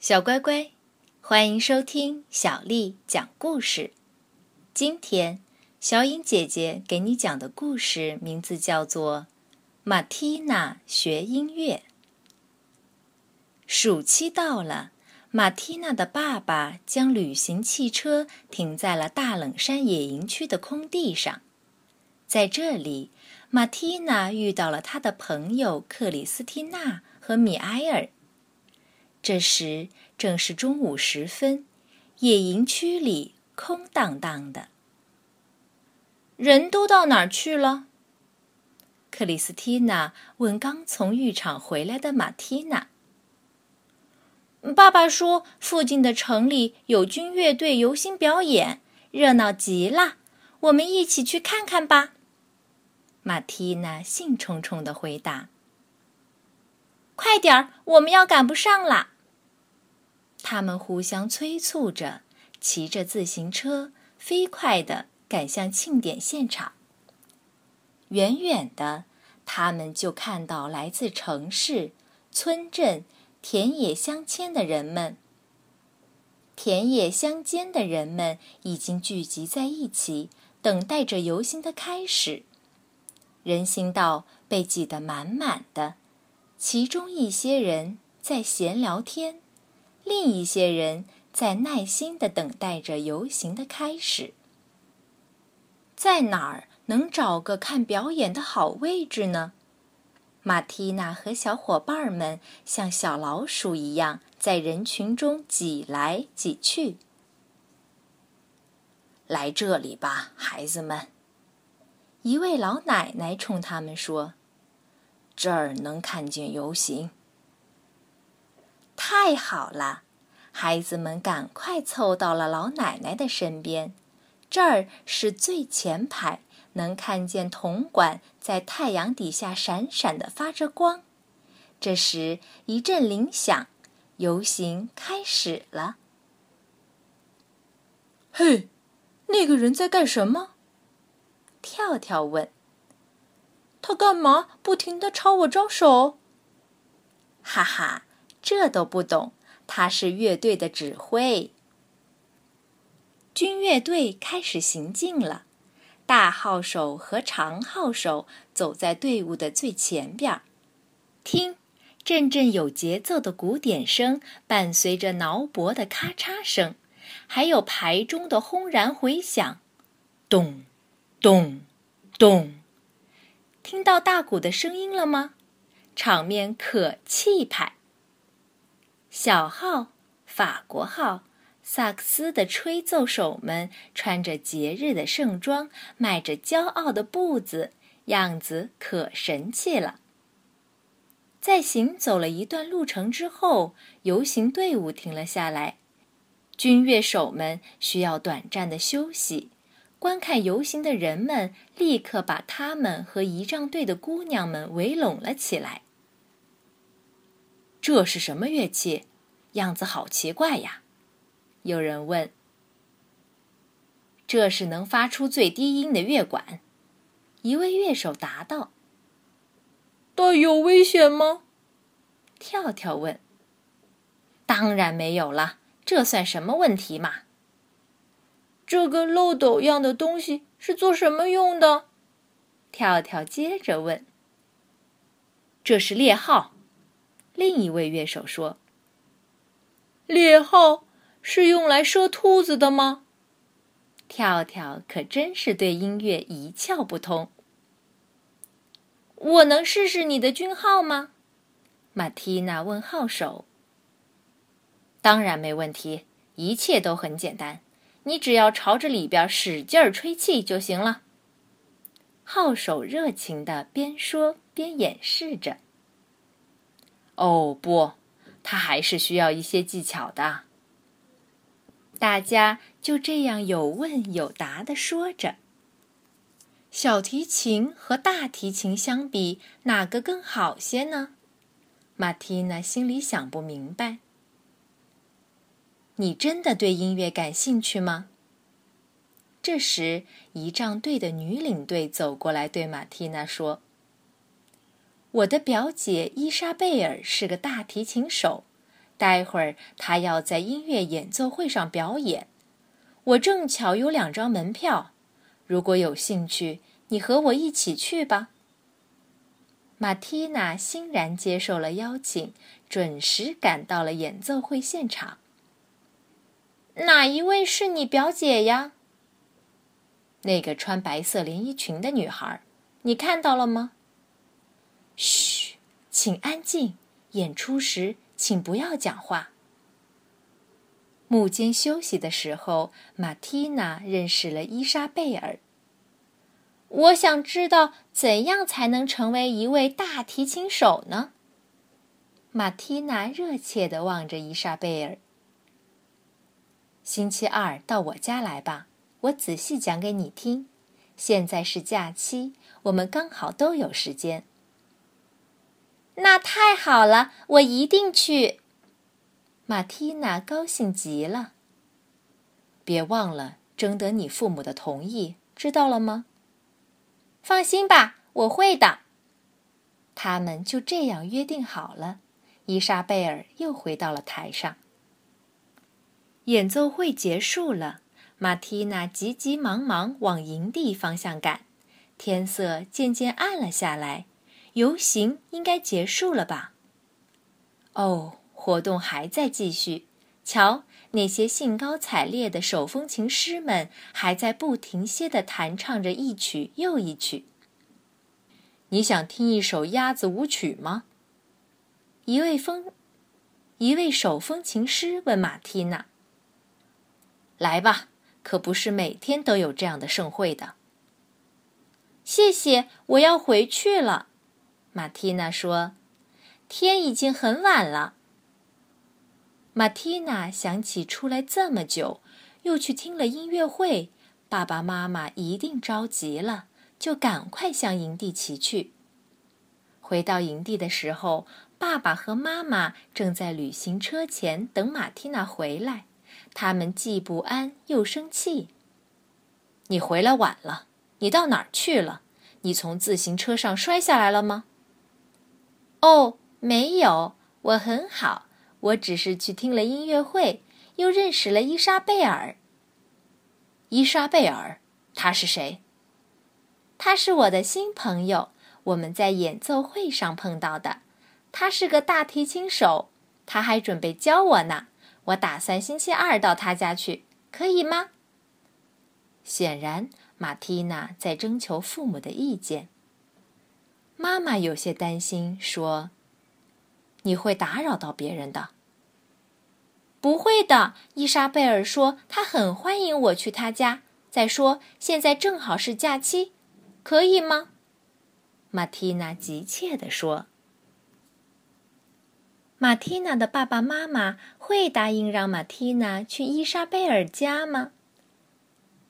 小乖乖，欢迎收听小丽讲故事。今天，小颖姐姐给你讲的故事名字叫做《马蒂娜学音乐》。暑期到了，马蒂娜的爸爸将旅行汽车停在了大冷山野营区的空地上，在这里，马蒂娜遇到了她的朋友克里斯蒂娜和米埃尔。这时正是中午时分，野营区里空荡荡的。人都到哪儿去了？克里斯蒂娜问刚从浴场回来的马蒂娜。爸爸说，附近的城里有军乐队游行表演，热闹极了。我们一起去看看吧。马蒂娜兴冲冲地回答。快点儿，我们要赶不上了。他们互相催促着，骑着自行车飞快地赶向庆典现场。远远的，他们就看到来自城市、村镇、田野乡间的人们。田野乡间的人们已经聚集在一起，等待着游行的开始。人行道被挤得满满的，其中一些人在闲聊天。另一些人在耐心地等待着游行的开始。在哪儿能找个看表演的好位置呢？马蒂娜和小伙伴们像小老鼠一样在人群中挤来挤去。来这里吧，孩子们！一位老奶奶冲他们说：“这儿能看见游行。”太好了，孩子们赶快凑到了老奶奶的身边。这儿是最前排，能看见铜管在太阳底下闪闪的发着光。这时一阵铃响，游行开始了。嘿，那个人在干什么？跳跳问。他干嘛不停地朝我招手？哈哈。这都不懂，他是乐队的指挥。军乐队开始行进了，大号手和长号手走在队伍的最前边儿。听，阵阵有节奏的鼓点声伴随着挠脖的咔嚓声，还有排钟的轰然回响，咚，咚，咚。听到大鼓的声音了吗？场面可气派。小号、法国号、萨克斯的吹奏手们穿着节日的盛装，迈着骄傲的步子，样子可神气了。在行走了一段路程之后，游行队伍停了下来，军乐手们需要短暂的休息。观看游行的人们立刻把他们和仪仗队的姑娘们围拢了起来。这是什么乐器？样子好奇怪呀！有人问。这是能发出最低音的乐管。一位乐手答道。但有危险吗？跳跳问。当然没有了，这算什么问题嘛？这个漏斗样的东西是做什么用的？跳跳接着问。这是猎号。另一位乐手说：“猎号是用来射兔子的吗？”跳跳可真是对音乐一窍不通。我能试试你的军号吗？马蒂娜问号手。当然没问题，一切都很简单，你只要朝着里边使劲儿吹气就行了。号手热情的边说边演示着。哦不，他还是需要一些技巧的。大家就这样有问有答的说着。小提琴和大提琴相比，哪个更好些呢？马蒂娜心里想不明白。你真的对音乐感兴趣吗？这时，仪仗队的女领队走过来，对马蒂娜说。我的表姐伊莎贝尔是个大提琴手，待会儿她要在音乐演奏会上表演，我正巧有两张门票。如果有兴趣，你和我一起去吧。马蒂娜欣然接受了邀请，准时赶到了演奏会现场。哪一位是你表姐呀？那个穿白色连衣裙的女孩，你看到了吗？嘘，请安静。演出时，请不要讲话。幕间休息的时候，马蒂娜认识了伊莎贝尔。我想知道怎样才能成为一位大提琴手呢？马蒂娜热切地望着伊莎贝尔。星期二到我家来吧，我仔细讲给你听。现在是假期，我们刚好都有时间。那太好了，我一定去。马蒂娜高兴极了。别忘了征得你父母的同意，知道了吗？放心吧，我会的。他们就这样约定好了。伊莎贝尔又回到了台上。演奏会结束了，马蒂娜急急忙忙往营地方向赶。天色渐渐暗了下来，游行应该结束了吧？哦，活动还在继续。瞧，那些兴高采烈的手风琴师们还在不停歇地弹唱着一曲又一曲。你想听一首鸭子舞曲吗？一位风，一位手风琴师问马蒂娜。来吧，可不是每天都有这样的盛会的。谢谢，我要回去了。马蒂娜说：“天已经很晚了。”马蒂娜想起出来这么久，又去听了音乐会，爸爸妈妈一定着急了，就赶快向营地骑去。回到营地的时候，爸爸和妈妈正在旅行车前等马蒂娜回来，他们既不安又生气。“你回来晚了，你到哪儿去了？你从自行车上摔下来了吗？”“哦，没有，我很好。”我只是去听了音乐会，又认识了伊莎贝尔。伊莎贝尔，她是谁？她是我的新朋友，我们在演奏会上碰到的。她是个大提琴手，她还准备教我呢。我打算星期二到他家去，可以吗？显然，马蒂娜在征求父母的意见。妈妈有些担心，说。你会打扰到别人的。不会的，伊莎贝尔说，她很欢迎我去她家。再说，现在正好是假期，可以吗？马蒂娜急切地说。马蒂娜的爸爸妈妈会答应让马蒂娜去伊莎贝尔家吗？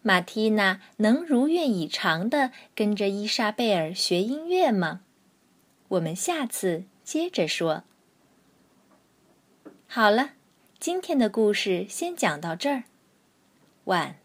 马蒂娜能如愿以偿的跟着伊莎贝尔学音乐吗？我们下次接着说。好了，今天的故事先讲到这儿。晚。